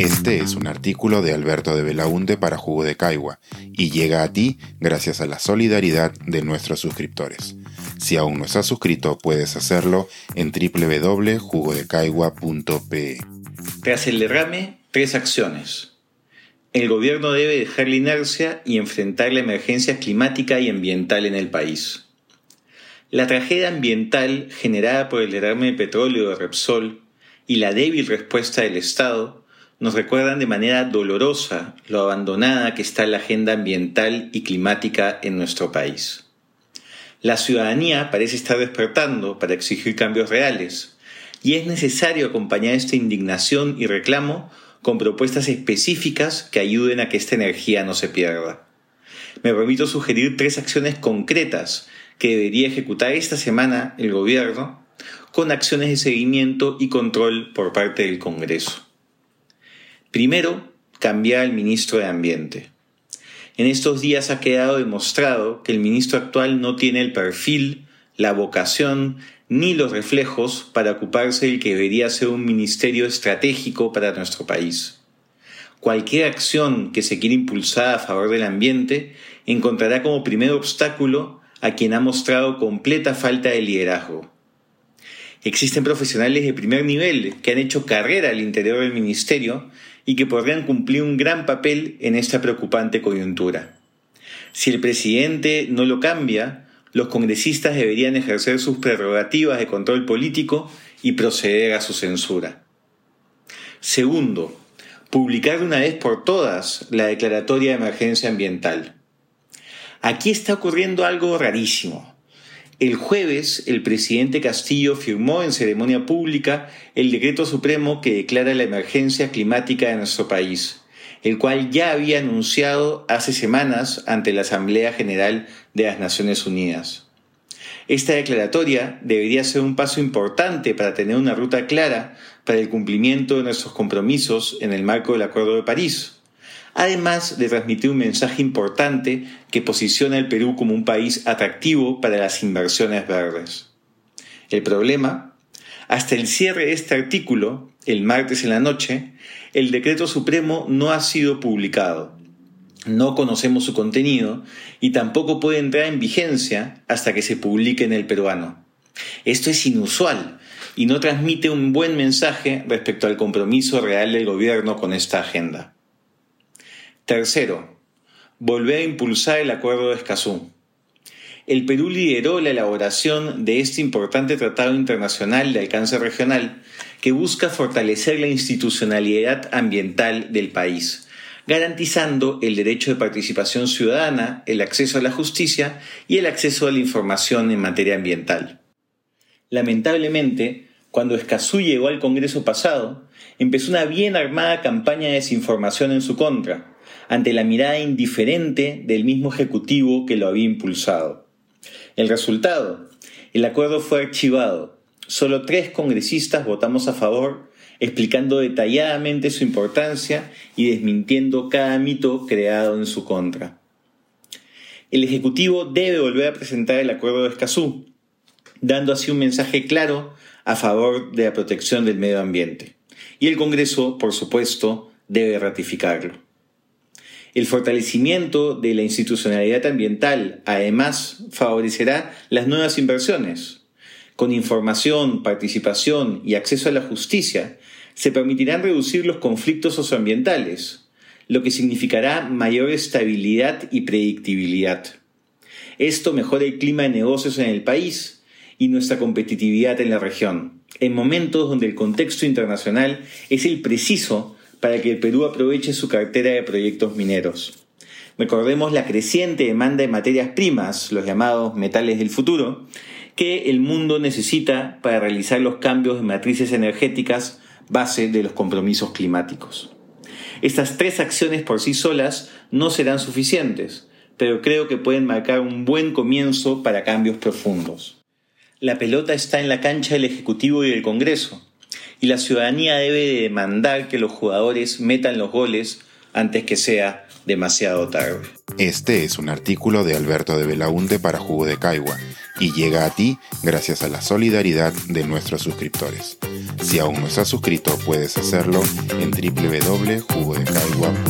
Este es un artículo de Alberto de Belaunte para Jugo de Caigua y llega a ti gracias a la solidaridad de nuestros suscriptores. Si aún no estás suscrito, puedes hacerlo en www.jugodecaigua.pe. Tras el derrame, tres acciones. El gobierno debe dejar la inercia y enfrentar la emergencia climática y ambiental en el país. La tragedia ambiental generada por el derrame de petróleo de Repsol y la débil respuesta del Estado nos recuerdan de manera dolorosa lo abandonada que está la agenda ambiental y climática en nuestro país. La ciudadanía parece estar despertando para exigir cambios reales, y es necesario acompañar esta indignación y reclamo con propuestas específicas que ayuden a que esta energía no se pierda. Me permito sugerir tres acciones concretas que debería ejecutar esta semana el Gobierno con acciones de seguimiento y control por parte del Congreso. Primero, cambiar al ministro de Ambiente. En estos días ha quedado demostrado que el ministro actual no tiene el perfil, la vocación ni los reflejos para ocuparse del que debería ser un ministerio estratégico para nuestro país. Cualquier acción que se quiera impulsar a favor del ambiente encontrará como primer obstáculo a quien ha mostrado completa falta de liderazgo. Existen profesionales de primer nivel que han hecho carrera al interior del ministerio y que podrían cumplir un gran papel en esta preocupante coyuntura. Si el presidente no lo cambia, los congresistas deberían ejercer sus prerrogativas de control político y proceder a su censura. Segundo, publicar una vez por todas la declaratoria de emergencia ambiental. Aquí está ocurriendo algo rarísimo. El jueves, el presidente Castillo firmó en ceremonia pública el decreto supremo que declara la emergencia climática de nuestro país, el cual ya había anunciado hace semanas ante la Asamblea General de las Naciones Unidas. Esta declaratoria debería ser un paso importante para tener una ruta clara para el cumplimiento de nuestros compromisos en el marco del Acuerdo de París además de transmitir un mensaje importante que posiciona al Perú como un país atractivo para las inversiones verdes. El problema, hasta el cierre de este artículo, el martes en la noche, el decreto supremo no ha sido publicado. No conocemos su contenido y tampoco puede entrar en vigencia hasta que se publique en el peruano. Esto es inusual y no transmite un buen mensaje respecto al compromiso real del gobierno con esta agenda. Tercero, volver a impulsar el Acuerdo de Escazú. El Perú lideró la elaboración de este importante tratado internacional de alcance regional que busca fortalecer la institucionalidad ambiental del país, garantizando el derecho de participación ciudadana, el acceso a la justicia y el acceso a la información en materia ambiental. Lamentablemente, cuando Escazú llegó al Congreso pasado, empezó una bien armada campaña de desinformación en su contra, ante la mirada indiferente del mismo Ejecutivo que lo había impulsado. El resultado, el acuerdo fue archivado. Solo tres congresistas votamos a favor, explicando detalladamente su importancia y desmintiendo cada mito creado en su contra. El Ejecutivo debe volver a presentar el acuerdo de Escazú, dando así un mensaje claro a favor de la protección del medio ambiente. Y el Congreso, por supuesto, debe ratificarlo. El fortalecimiento de la institucionalidad ambiental además favorecerá las nuevas inversiones. Con información, participación y acceso a la justicia, se permitirán reducir los conflictos socioambientales, lo que significará mayor estabilidad y predictibilidad. Esto mejora el clima de negocios en el país y nuestra competitividad en la región, en momentos donde el contexto internacional es el preciso para que el Perú aproveche su cartera de proyectos mineros. Recordemos la creciente demanda de materias primas, los llamados metales del futuro, que el mundo necesita para realizar los cambios de matrices energéticas base de los compromisos climáticos. Estas tres acciones por sí solas no serán suficientes, pero creo que pueden marcar un buen comienzo para cambios profundos. La pelota está en la cancha del Ejecutivo y del Congreso y la ciudadanía debe demandar que los jugadores metan los goles antes que sea demasiado tarde. Este es un artículo de Alberto de Belaunte para Jugo de Caigua y llega a ti gracias a la solidaridad de nuestros suscriptores. Si aún no estás suscrito, puedes hacerlo en www.jugodecaigua.com.